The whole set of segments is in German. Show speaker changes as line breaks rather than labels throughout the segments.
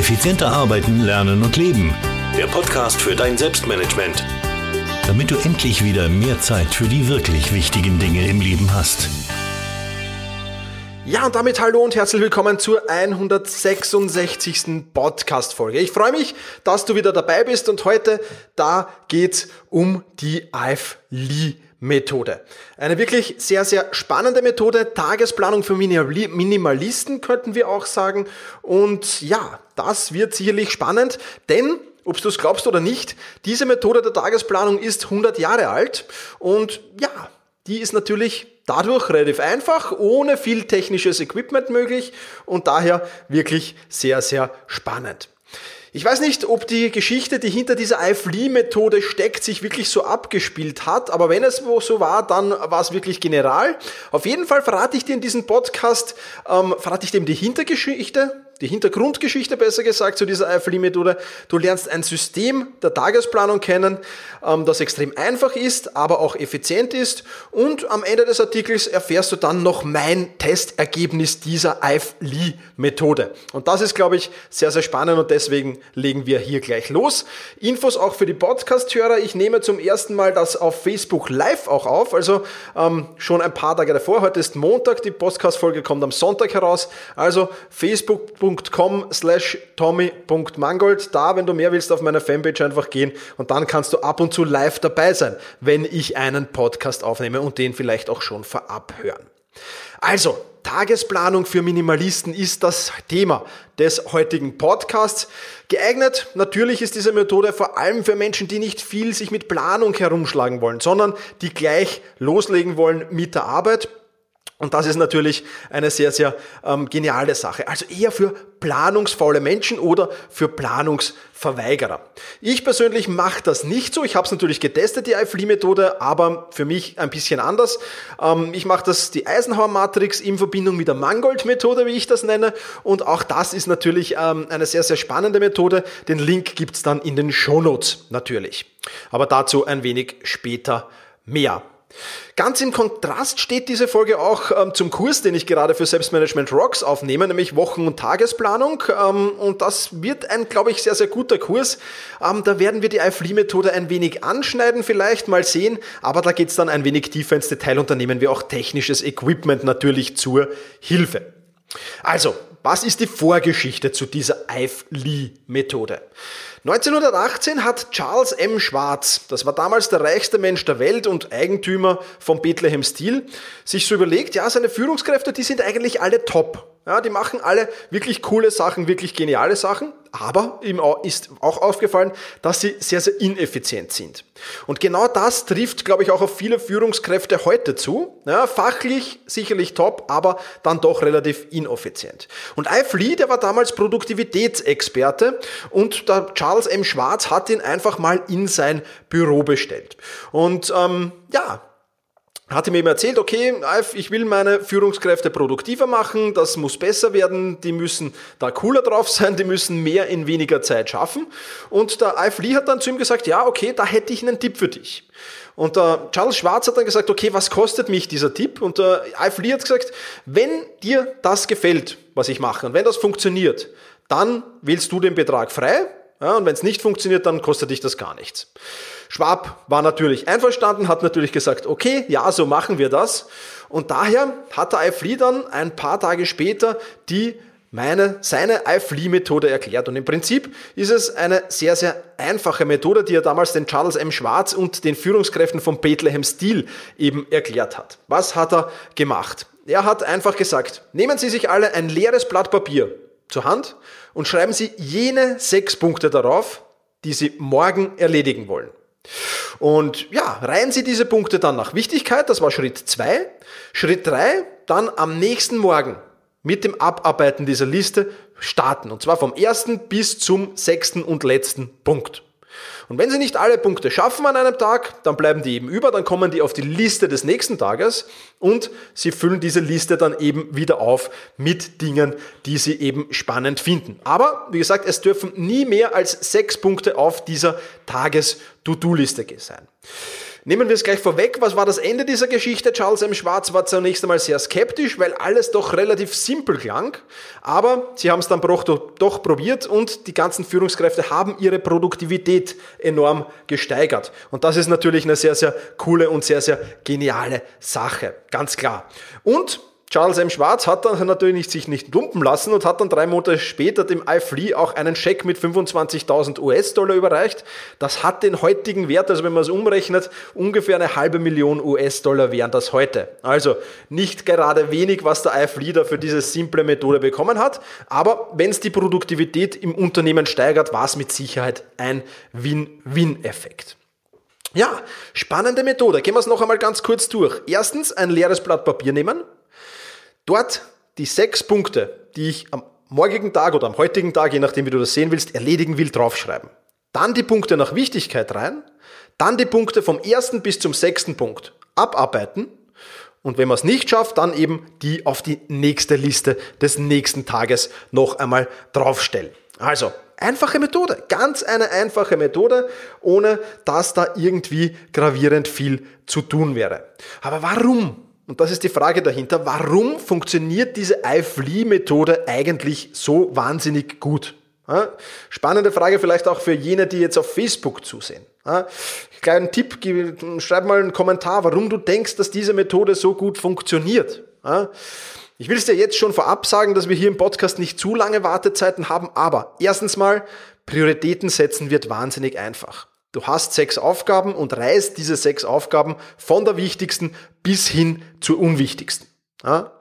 Effizienter arbeiten, lernen und leben. Der Podcast für dein Selbstmanagement. Damit du endlich wieder mehr Zeit für die wirklich wichtigen Dinge im Leben hast.
Ja, und damit hallo und herzlich willkommen zur 166. Podcast-Folge. Ich freue mich, dass du wieder dabei bist und heute, da geht's um die AFLI. Methode. Eine wirklich sehr, sehr spannende Methode. Tagesplanung für Minimalisten könnten wir auch sagen. Und ja, das wird sicherlich spannend, denn ob du es glaubst oder nicht, diese Methode der Tagesplanung ist 100 Jahre alt und ja, die ist natürlich dadurch relativ einfach, ohne viel technisches Equipment möglich und daher wirklich sehr, sehr spannend. Ich weiß nicht, ob die Geschichte, die hinter dieser iFlea-Methode steckt, sich wirklich so abgespielt hat, aber wenn es so war, dann war es wirklich general. Auf jeden Fall verrate ich dir in diesem Podcast, ähm, verrate ich dir die Hintergeschichte, die Hintergrundgeschichte besser gesagt zu dieser IFLI-Methode. Du lernst ein System der Tagesplanung kennen, ähm, das extrem einfach ist, aber auch effizient ist. Und am Ende des Artikels erfährst du dann noch mein Testergebnis dieser IFLI-Methode. Und das ist, glaube ich, sehr, sehr spannend und deswegen legen wir hier gleich los. Infos auch für die Podcast-Hörer. Ich nehme zum ersten Mal das auf Facebook live auch auf, also ähm, schon ein paar Tage davor. Heute ist Montag, die Podcast-Folge kommt am Sonntag heraus. Also Facebook facebook.com slash tommy.mangold. Da, wenn du mehr willst, auf meiner Fanpage einfach gehen und dann kannst du ab und zu live dabei sein, wenn ich einen Podcast aufnehme und den vielleicht auch schon vorab hören. Also, Tagesplanung für Minimalisten ist das Thema des heutigen Podcasts. Geeignet natürlich ist diese Methode vor allem für Menschen, die nicht viel sich mit Planung herumschlagen wollen, sondern die gleich loslegen wollen mit der Arbit und das ist natürlich eine sehr, sehr ähm, geniale Sache. Also eher für planungsfaule Menschen oder für Planungsverweigerer. Ich persönlich mache das nicht so. Ich habe es natürlich getestet, die iFlea-Methode, aber für mich ein bisschen anders. Ähm, ich mache das die Eisenhower-Matrix in Verbindung mit der Mangold-Methode, wie ich das nenne. Und auch das ist natürlich ähm, eine sehr, sehr spannende Methode. Den Link gibt's dann in den Shownotes natürlich. Aber dazu ein wenig später mehr. Ganz im Kontrast steht diese Folge auch ähm, zum Kurs, den ich gerade für Selbstmanagement Rocks aufnehme, nämlich Wochen- und Tagesplanung. Ähm, und das wird ein, glaube ich, sehr, sehr guter Kurs. Ähm, da werden wir die iFlea-Methode ein wenig anschneiden, vielleicht mal sehen, aber da geht es dann ein wenig tiefer ins Detail und da nehmen wir auch technisches Equipment natürlich zur Hilfe. Also, was ist die Vorgeschichte zu dieser iFlea-Methode? 1918 hat Charles M. Schwarz, das war damals der reichste Mensch der Welt und Eigentümer von Bethlehem Steel, sich so überlegt, ja, seine Führungskräfte, die sind eigentlich alle top. Ja, die machen alle wirklich coole Sachen, wirklich geniale Sachen, aber ihm ist auch aufgefallen, dass sie sehr, sehr ineffizient sind. Und genau das trifft, glaube ich, auch auf viele Führungskräfte heute zu. Ja, fachlich sicherlich top, aber dann doch relativ ineffizient. Und Ive Lee, der war damals Produktivitätsexperte und der Charles M. Schwarz hat ihn einfach mal in sein Büro bestellt. Und ähm, ja, hatte mir eben erzählt, okay, ich will meine Führungskräfte produktiver machen, das muss besser werden, die müssen da cooler drauf sein, die müssen mehr in weniger Zeit schaffen. Und der Alf Lee hat dann zu ihm gesagt, ja, okay, da hätte ich einen Tipp für dich. Und der Charles Schwarz hat dann gesagt, okay, was kostet mich dieser Tipp? Und der Alf Lee hat gesagt, wenn dir das gefällt, was ich mache, und wenn das funktioniert, dann wählst du den Betrag frei, ja, und wenn es nicht funktioniert, dann kostet dich das gar nichts. Schwab war natürlich einverstanden, hat natürlich gesagt, okay, ja, so machen wir das. Und daher hat der iFlea dann ein paar Tage später die meine, seine iFlea-Methode erklärt. Und im Prinzip ist es eine sehr, sehr einfache Methode, die er damals den Charles M. Schwarz und den Führungskräften von Bethlehem Steel eben erklärt hat. Was hat er gemacht? Er hat einfach gesagt, nehmen Sie sich alle ein leeres Blatt Papier zur Hand und schreiben Sie jene sechs Punkte darauf, die Sie morgen erledigen wollen. Und ja, reihen Sie diese Punkte dann nach Wichtigkeit, das war Schritt zwei. Schritt drei, dann am nächsten Morgen mit dem Abarbeiten dieser Liste starten. Und zwar vom ersten bis zum sechsten und letzten Punkt. Und wenn Sie nicht alle Punkte schaffen an einem Tag, dann bleiben die eben über, dann kommen die auf die Liste des nächsten Tages und Sie füllen diese Liste dann eben wieder auf mit Dingen, die Sie eben spannend finden. Aber wie gesagt, es dürfen nie mehr als sechs Punkte auf dieser Tages-To-Do-Liste sein. Nehmen wir es gleich vorweg. Was war das Ende dieser Geschichte? Charles M. Schwarz war zunächst einmal sehr skeptisch, weil alles doch relativ simpel klang. Aber sie haben es dann doch, probiert und die ganzen Führungskräfte haben ihre Produktivität enorm gesteigert. Und das ist natürlich eine sehr, sehr coole und sehr, sehr geniale Sache. Ganz klar. Und Charles M. Schwarz hat dann natürlich sich nicht lumpen lassen und hat dann drei Monate später dem iFlea auch einen Scheck mit 25.000 US-Dollar überreicht. Das hat den heutigen Wert, also wenn man es umrechnet, ungefähr eine halbe Million US-Dollar wären das heute. Also nicht gerade wenig, was der iFlea da für diese simple Methode bekommen hat. Aber wenn es die Produktivität im Unternehmen steigert, war es mit Sicherheit ein Win-Win-Effekt. Ja, spannende Methode. Gehen wir es noch einmal ganz kurz durch. Erstens ein leeres Blatt Papier nehmen Dort die sechs Punkte, die ich am morgigen Tag oder am heutigen Tag, je nachdem wie du das sehen willst, erledigen will, draufschreiben. Dann die Punkte nach Wichtigkeit rein, dann die Punkte vom ersten bis zum sechsten Punkt abarbeiten und wenn man es nicht schafft, dann eben die auf die nächste Liste des nächsten Tages noch einmal draufstellen. Also, einfache Methode, ganz eine einfache Methode, ohne dass da irgendwie gravierend viel zu tun wäre. Aber warum und das ist die Frage dahinter, warum funktioniert diese iFlea-Methode eigentlich so wahnsinnig gut? Spannende Frage vielleicht auch für jene, die jetzt auf Facebook zusehen. Kleinen Tipp, schreib mal einen Kommentar, warum du denkst, dass diese Methode so gut funktioniert. Ich will es dir jetzt schon vorab sagen, dass wir hier im Podcast nicht zu lange Wartezeiten haben, aber erstens mal, Prioritäten setzen wird wahnsinnig einfach. Du hast sechs Aufgaben und reißt diese sechs Aufgaben von der wichtigsten bis hin zur unwichtigsten. Ja?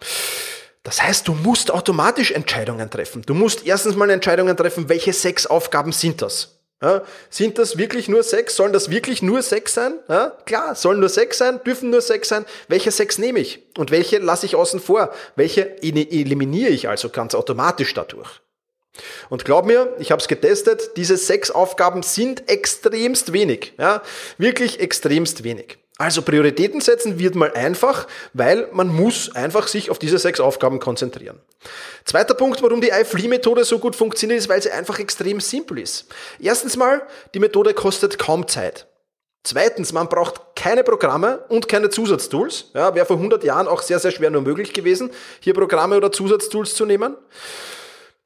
Das heißt, du musst automatisch Entscheidungen treffen. Du musst erstens mal Entscheidungen treffen, welche sechs Aufgaben sind das? Ja, sind das wirklich nur sechs? Sollen das wirklich nur sechs sein? Ja, klar, sollen nur sechs sein, dürfen nur sechs sein. Welche sechs nehme ich? Und welche lasse ich außen vor? Welche eliminiere ich also ganz automatisch dadurch? Und glaub mir, ich habe es getestet, diese sechs Aufgaben sind extremst wenig. Ja, wirklich extremst wenig. Also Prioritäten setzen wird mal einfach, weil man muss einfach sich auf diese sechs Aufgaben konzentrieren. Zweiter Punkt, warum die iFlea-Methode so gut funktioniert, ist, weil sie einfach extrem simpel ist. Erstens mal, die Methode kostet kaum Zeit. Zweitens, man braucht keine Programme und keine Zusatztools. Ja, wäre vor 100 Jahren auch sehr, sehr schwer nur möglich gewesen, hier Programme oder Zusatztools zu nehmen.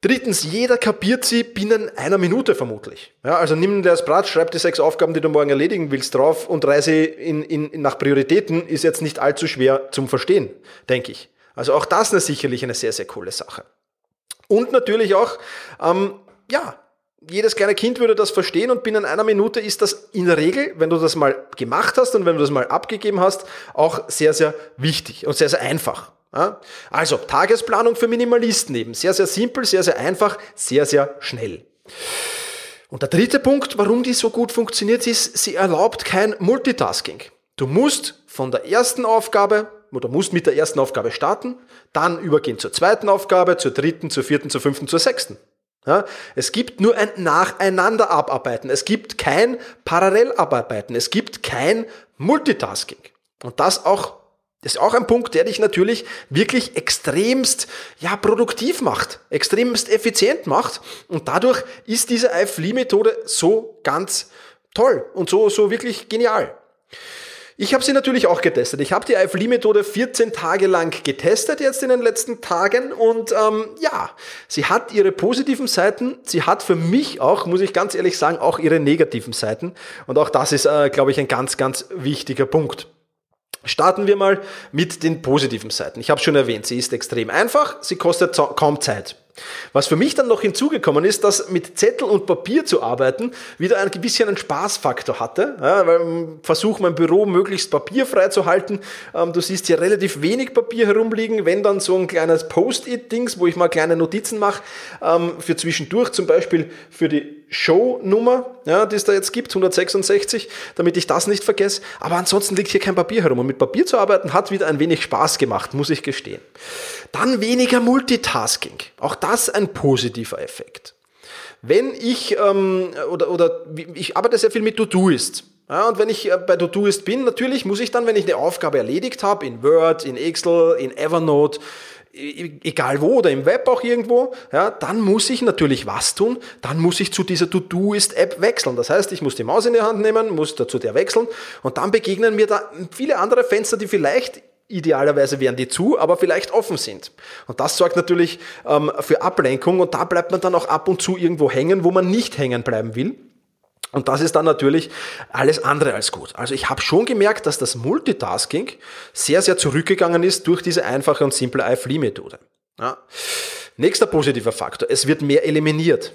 Drittens, jeder kapiert sie binnen einer Minute vermutlich. Ja, also nimm dir das Blatt, schreib die sechs Aufgaben, die du morgen erledigen willst, drauf und reise in, in, nach Prioritäten, ist jetzt nicht allzu schwer zum Verstehen, denke ich. Also auch das ist sicherlich eine sehr, sehr coole Sache. Und natürlich auch, ähm, ja, jedes kleine Kind würde das verstehen und binnen einer Minute ist das in der Regel, wenn du das mal gemacht hast und wenn du das mal abgegeben hast, auch sehr, sehr wichtig und sehr, sehr einfach. Also Tagesplanung für Minimalisten eben. Sehr, sehr simpel, sehr, sehr einfach, sehr, sehr schnell. Und der dritte Punkt, warum die so gut funktioniert, ist, sie erlaubt kein Multitasking. Du musst von der ersten Aufgabe oder musst mit der ersten Aufgabe starten, dann übergehen zur zweiten Aufgabe, zur dritten, zur vierten, zur fünften, zur sechsten. Ja, es gibt nur ein Nacheinander abarbeiten. Es gibt kein Parallellabarbeiten. Es gibt kein Multitasking. Und das auch das ist auch ein Punkt, der dich natürlich wirklich extremst ja, produktiv macht, extremst effizient macht. Und dadurch ist diese iFlea-Methode so ganz toll und so, so wirklich genial. Ich habe sie natürlich auch getestet. Ich habe die iFlea-Methode 14 Tage lang getestet jetzt in den letzten Tagen und ähm, ja, sie hat ihre positiven Seiten. Sie hat für mich auch, muss ich ganz ehrlich sagen, auch ihre negativen Seiten. Und auch das ist, äh, glaube ich, ein ganz, ganz wichtiger Punkt. Starten wir mal mit den positiven Seiten. Ich habe schon erwähnt, sie ist extrem einfach, sie kostet kaum Zeit. Was für mich dann noch hinzugekommen ist, dass mit Zettel und Papier zu arbeiten wieder ein bisschen einen Spaßfaktor hatte, ja, weil ich versuche mein Büro möglichst papierfrei zu halten. Ähm, du siehst hier relativ wenig Papier herumliegen, wenn dann so ein kleines Post-it-Dings, wo ich mal kleine Notizen mache, ähm, für zwischendurch, zum Beispiel für die Show-Nummer, ja, die es da jetzt gibt, 166, damit ich das nicht vergesse. Aber ansonsten liegt hier kein Papier herum. Und mit Papier zu arbeiten hat wieder ein wenig Spaß gemacht, muss ich gestehen. Dann weniger Multitasking. Auch das ein positiver Effekt. Wenn ich, ähm, oder, oder ich arbeite sehr viel mit To-Do-Ist. Ja, und wenn ich äh, bei To-Do-Ist bin, natürlich muss ich dann, wenn ich eine Aufgabe erledigt habe, in Word, in Excel, in Evernote, e-, egal wo oder im Web auch irgendwo, ja, dann muss ich natürlich was tun, dann muss ich zu dieser To-Do-Ist-App wechseln. Das heißt, ich muss die Maus in die Hand nehmen, muss dazu der wechseln und dann begegnen mir da viele andere Fenster, die vielleicht Idealerweise wären die zu, aber vielleicht offen sind. Und das sorgt natürlich ähm, für Ablenkung und da bleibt man dann auch ab und zu irgendwo hängen, wo man nicht hängen bleiben will. Und das ist dann natürlich alles andere als gut. Also ich habe schon gemerkt, dass das Multitasking sehr, sehr zurückgegangen ist durch diese einfache und simple iFlea-Methode. Ja. Nächster positiver Faktor, es wird mehr eliminiert.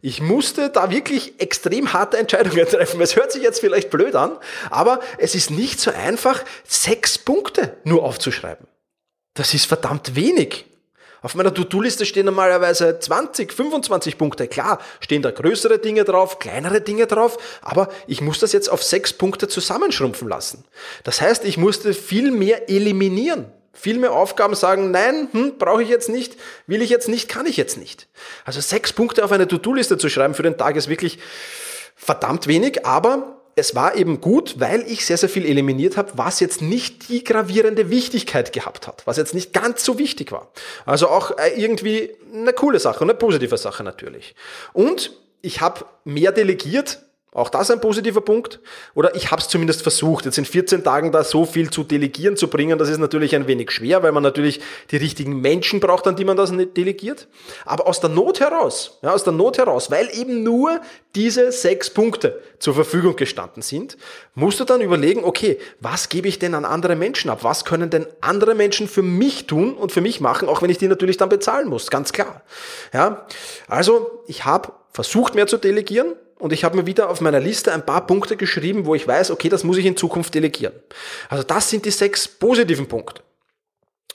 Ich musste da wirklich extrem harte Entscheidungen treffen. Es hört sich jetzt vielleicht blöd an, aber es ist nicht so einfach, sechs Punkte nur aufzuschreiben. Das ist verdammt wenig. Auf meiner To-Do-Liste stehen normalerweise 20, 25 Punkte. Klar, stehen da größere Dinge drauf, kleinere Dinge drauf, aber ich muss das jetzt auf sechs Punkte zusammenschrumpfen lassen. Das heißt, ich musste viel mehr eliminieren. Viel mehr Aufgaben sagen, nein, hm, brauche ich jetzt nicht, will ich jetzt nicht, kann ich jetzt nicht. Also sechs Punkte auf eine To-Do-Liste zu schreiben für den Tag ist wirklich verdammt wenig, aber es war eben gut, weil ich sehr, sehr viel eliminiert habe, was jetzt nicht die gravierende Wichtigkeit gehabt hat, was jetzt nicht ganz so wichtig war. Also auch äh, irgendwie eine coole Sache, eine positive Sache natürlich. Und ich habe mehr delegiert, auch das ein positiver Punkt. Oder ich habe es zumindest versucht. Jetzt in 14 Tagen da so viel zu delegieren zu bringen, das ist natürlich ein wenig schwer, weil man natürlich die richtigen Menschen braucht, an die man das delegiert. Aber aus der Not heraus, ja, aus der Not heraus, weil eben nur diese sechs Punkte zur Verfügung gestanden sind, musst du dann überlegen, okay, was gebe ich denn an andere Menschen ab? Was können denn andere Menschen für mich tun und für mich machen, auch wenn ich die natürlich dann bezahlen muss, ganz klar. Ja, also ich habe versucht mehr zu delegieren, und ich habe mir wieder auf meiner Liste ein paar Punkte geschrieben, wo ich weiß, okay, das muss ich in Zukunft delegieren. Also das sind die sechs positiven Punkte.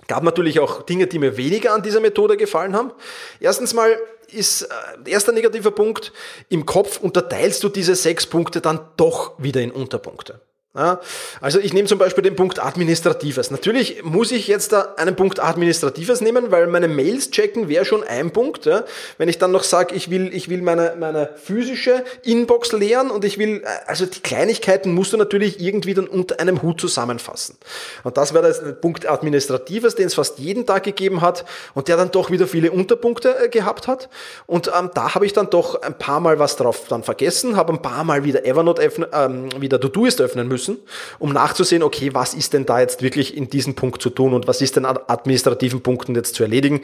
Gab natürlich auch Dinge, die mir weniger an dieser Methode gefallen haben. Erstens mal ist äh, erster negativer Punkt, im Kopf unterteilst du diese sechs Punkte dann doch wieder in Unterpunkte. Ja, also ich nehme zum Beispiel den Punkt Administratives. Natürlich muss ich jetzt da einen Punkt Administratives nehmen, weil meine Mails checken wäre schon ein Punkt. Ja. Wenn ich dann noch sage, ich will, ich will meine, meine physische Inbox leeren und ich will, äh, also die Kleinigkeiten musst du natürlich irgendwie dann unter einem Hut zusammenfassen. Und das wäre der Punkt Administratives, den es fast jeden Tag gegeben hat und der dann doch wieder viele Unterpunkte äh, gehabt hat. Und ähm, da habe ich dann doch ein paar Mal was drauf dann vergessen, habe ein paar Mal wieder Evernote öffnen, ähm, wieder To-Doist öffnen müssen müssen, um nachzusehen, okay, was ist denn da jetzt wirklich in diesem Punkt zu tun und was ist denn an administrativen Punkten jetzt zu erledigen.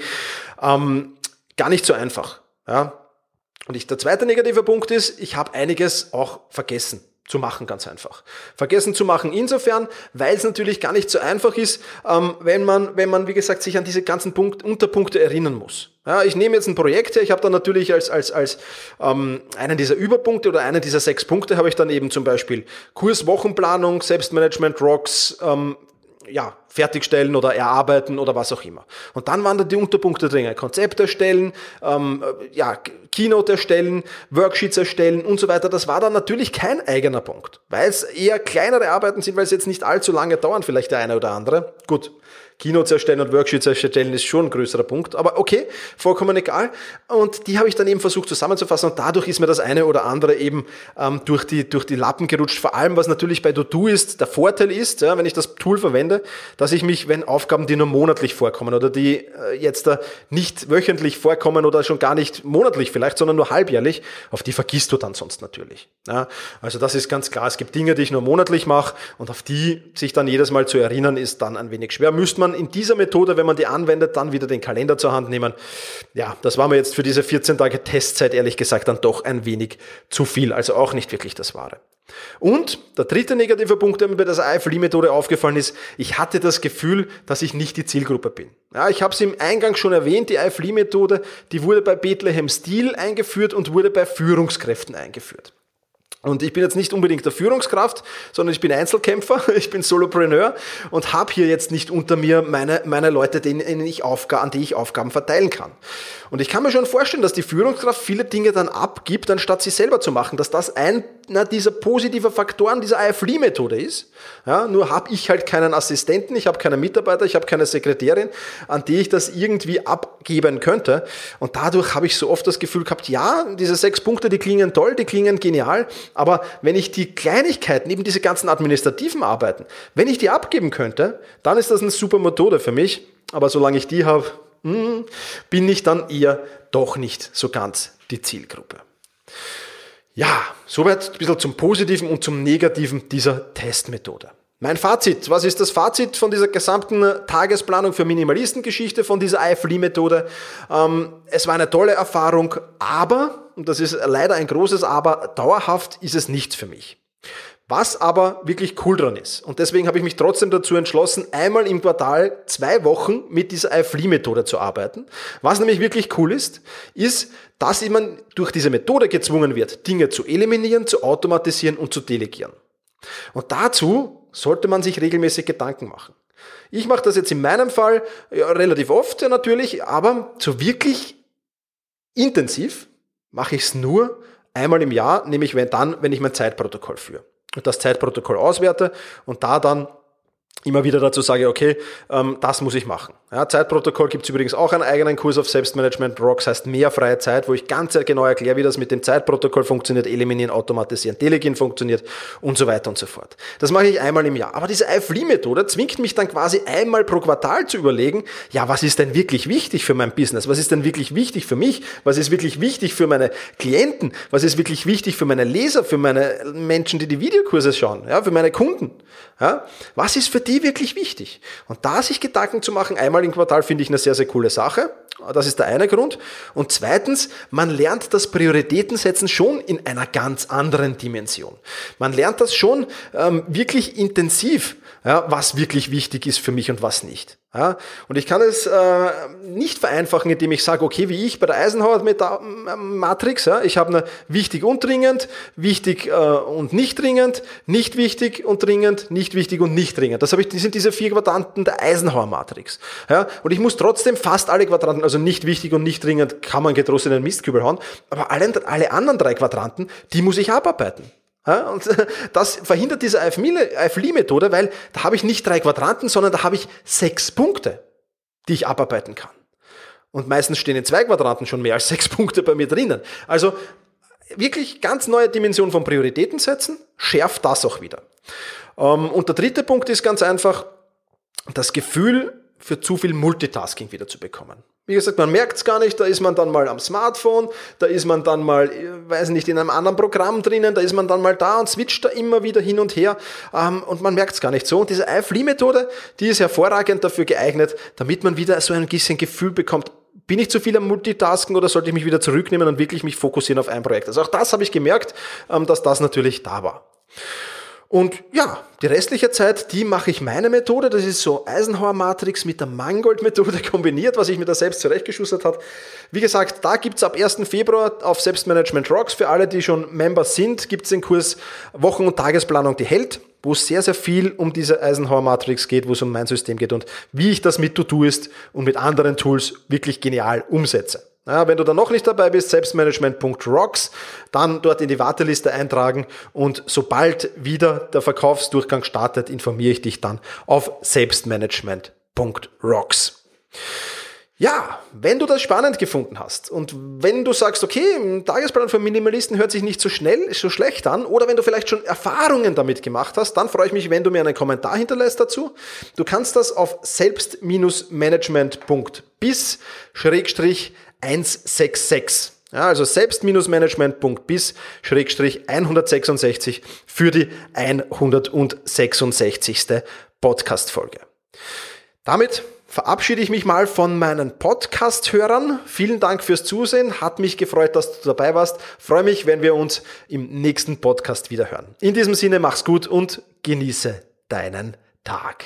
Ähm, gar nicht so einfach. Ja. Und ich, der zweite negative Punkt ist, ich habe einiges auch vergessen zu machen, ganz einfach. Vergessen zu machen insofern, weil es natürlich gar nicht so einfach ist, ähm, wenn man, wenn man, wie gesagt, sich an diese ganzen Punkt, Unterpunkte erinnern muss. Ja, ich nehme jetzt ein Projekt her, ich habe dann natürlich als, als, als ähm, einen dieser Überpunkte oder einen dieser sechs Punkte habe ich dann eben zum Beispiel Kurs, Wochenplanung, Selbstmanagement, Rocks, ähm, ja, fertigstellen oder erarbeiten oder was auch immer. Und dann waren da die Unterpunkte drin. Konzept erstellen, ähm, ja, Keynote erstellen, Worksheets erstellen und so weiter. Das war dann natürlich kein eigener Punkt, weil es eher kleinere Arbeiten sind, weil es jetzt nicht allzu lange dauern, vielleicht der eine oder andere. Gut, Keynotes erstellen und Worksheets erstellen ist schon ein größerer Punkt. Aber okay, vollkommen egal. Und die habe ich dann eben versucht zusammenzufassen und dadurch ist mir das eine oder andere eben ähm, durch, die, durch die Lappen gerutscht. Vor allem, was natürlich bei Dodo ist, der Vorteil ist, ja, wenn ich das Tool verwende, dass ich mich, wenn Aufgaben, die nur monatlich vorkommen oder die äh, jetzt äh, nicht wöchentlich vorkommen oder schon gar nicht monatlich vielleicht, sondern nur halbjährlich, auf die vergisst du dann sonst natürlich. Ja, also das ist ganz klar. Es gibt Dinge, die ich nur monatlich mache und auf die sich dann jedes Mal zu erinnern, ist dann ein wenig schwer. Müsste man man in dieser Methode, wenn man die anwendet, dann wieder den Kalender zur Hand nehmen. Ja, das war mir jetzt für diese 14 Tage Testzeit ehrlich gesagt dann doch ein wenig zu viel, also auch nicht wirklich das Wahre. Und der dritte negative Punkt, der mir bei der IFLI-Methode aufgefallen ist, ich hatte das Gefühl, dass ich nicht die Zielgruppe bin. Ja, ich habe es im Eingang schon erwähnt, die IFLI-Methode, die wurde bei Bethlehem Steel eingeführt und wurde bei Führungskräften eingeführt. Und ich bin jetzt nicht unbedingt der Führungskraft, sondern ich bin Einzelkämpfer, ich bin Solopreneur und habe hier jetzt nicht unter mir meine, meine Leute, denen ich Aufgaben, an die ich Aufgaben verteilen kann. Und ich kann mir schon vorstellen, dass die Führungskraft viele Dinge dann abgibt, anstatt sie selber zu machen, dass das einer dieser positiven Faktoren dieser IFLE-Methode ist. Ja, nur habe ich halt keinen Assistenten, ich habe keinen Mitarbeiter, ich habe keine Sekretärin, an die ich das irgendwie abgeben könnte. Und dadurch habe ich so oft das Gefühl gehabt, ja, diese sechs Punkte, die klingen toll, die klingen genial, Aber wenn ich die Kleinigkeiten, eben diese ganzen administrativen Arbeiten, wenn ich die abgeben könnte, dann ist das eine super Methode für mich. Aber solange ich die habe, hm, bin ich dann eher doch nicht so ganz die Zielgruppe. Ja, soweit ein bisschen zum Positiven und zum Negativen dieser Testmethode. Mein Fazit, was ist das Fazit von dieser gesamten Tagesplanung für Minimalistengeschichte, von dieser IFLI-Methode? Ähm, es war eine tolle Erfahrung, aber, und das ist leider ein großes Aber, dauerhaft ist es nichts für mich. Was aber wirklich cool dran ist. Und deswegen habe ich mich trotzdem dazu entschlossen, einmal im Quartal zwei Wochen mit dieser IFLI-Methode zu arbeiten. Was nämlich wirklich cool ist, ist, dass man durch diese Methode gezwungen wird, Dinge zu eliminieren, zu automatisieren und zu delegieren. Und dazu sollte man sich regelmäßig Gedanken machen. Ich mache das jetzt in meinem Fall ja, relativ oft ja, natürlich, aber so wirklich intensiv mache ich es nur einmal im Jahr, nämlich wenn dann, wenn ich mein Zeitprotokoll führe. Und das Zeitprotokoll auswerte und da dann immer wieder dazu sage, okay, ähm, das muss ich machen. Ja, Zeitprotokoll gibt es übrigens auch einen eigenen Kurs auf Selbstmanagement. Rocks heißt mehr freie Zeit, wo ich ganz genau erkläre, wie das mit dem Zeitprotokoll funktioniert, eliminieren, automatisieren, delegieren funktioniert und so weiter und so fort. Das mache ich einmal im Jahr. Aber diese IFLI-Methode zwingt mich dann quasi einmal pro Quartal zu überlegen, ja, was ist denn wirklich wichtig für mein Business? Was ist denn wirklich wichtig für mich? Was ist wirklich wichtig für meine Klienten? Was ist wirklich wichtig für meine Leser, für meine Menschen, die die Videokurse schauen, ja, für meine Kunden? Ja? Was ist für die wirklich wichtig? Und da sich Gedanken zu machen, einmal im Quartal finde ich eine sehr, sehr coole Sache. Das ist der eine Grund. Und zweitens, man lernt das Prioritätensetzen schon in einer ganz anderen Dimension. Man lernt das schon ähm, wirklich intensiv, ja, was wirklich wichtig ist für mich und was nicht. Ja, und ich kann es äh, nicht vereinfachen, indem ich sage, okay, wie ich bei der Eisenhower-Matrix, ja, ich habe eine wichtig und dringend, wichtig äh, und nicht dringend, nicht wichtig und dringend, nicht wichtig und nicht dringend. Das, habe ich, das sind diese vier Quadranten der Eisenhower-Matrix. Ja, und ich muss trotzdem fast alle Quadranten, also nicht wichtig und nicht dringend, kann man getrost in den Mistkübel hauen, aber alle, alle anderen drei Quadranten, die muss ich abarbeiten. Und das verhindert diese IFLI-Methode, weil da habe ich nicht drei Quadranten, sondern da habe ich sechs Punkte, die ich abarbeiten kann. Und meistens stehen in zwei Quadranten schon mehr als sechs Punkte bei mir drinnen. Also wirklich ganz neue Dimension von Prioritäten setzen, schärft das auch wieder. Ähm, und der dritte Punkt ist ganz einfach, das Gefühl für zu viel Multitasking wieder zu bekommen. Wie gesagt, man merkt es gar nicht, da ist man dann mal am Smartphone, da ist man dann mal, weiß nicht, in einem anderen Programm drinnen, da ist man dann mal da und switcht da immer wieder hin und her ähm, und man merkt es gar nicht so. Und diese iFlea-Methode, die ist hervorragend dafür geeignet, damit man wieder so ein bisschen Gefühl bekommt, bin ich zu viel am Multitasken oder sollte ich mich wieder zurücknehmen und wirklich mich fokussieren auf ein Projekt? Also auch das habe ich gemerkt, ähm, dass das natürlich da war. Und ja, die restliche Zeit, die mache ich meine Methode. Das ist so Eisenhower-Matrix mit der Mangold-Methode kombiniert, was ich mir da selbst zurechtgeschustert habe. Wie gesagt, da gibt's ab 1. Februar auf Selbstmanagement Rocks, für alle, die schon Member sind, gibt's den Kurs Wochen- und Tagesplanung, die hält, wo es sehr, sehr viel um diese Eisenhower-Matrix geht, wo es um mein System geht und wie ich das mit To-Doist und mit anderen Tools wirklich genial umsetze. Ja, wenn du da noch nicht dabei bist, selbstmanagement.rocks, dann dort in die Warteliste eintragen und sobald wieder der Verkaufsdurchgang startet, informiere ich dich dann auf selbstmanagement.rocks. Ja, wenn du das spannend gefunden hast und wenn du sagst, okay, ein Tagesplan für Minimalisten hört sich nicht so schnell, so schlecht an, oder wenn du vielleicht schon Erfahrungen damit gemacht hast, dann freue ich mich, wenn du mir einen Kommentar hinterlässt dazu. Du kannst das auf selbst-management.bis 166. Ja, also selbst-management.bis-166 für die 166. Podcast-Folge. Damit verabschiede ich mich mal von meinen Podcast-Hörern. Vielen Dank fürs Zusehen. Hat mich gefreut, dass du dabei warst. Freue mich, wenn wir uns im nächsten Podcast wieder hören. In diesem Sinne, mach's gut und genieße deinen Tag.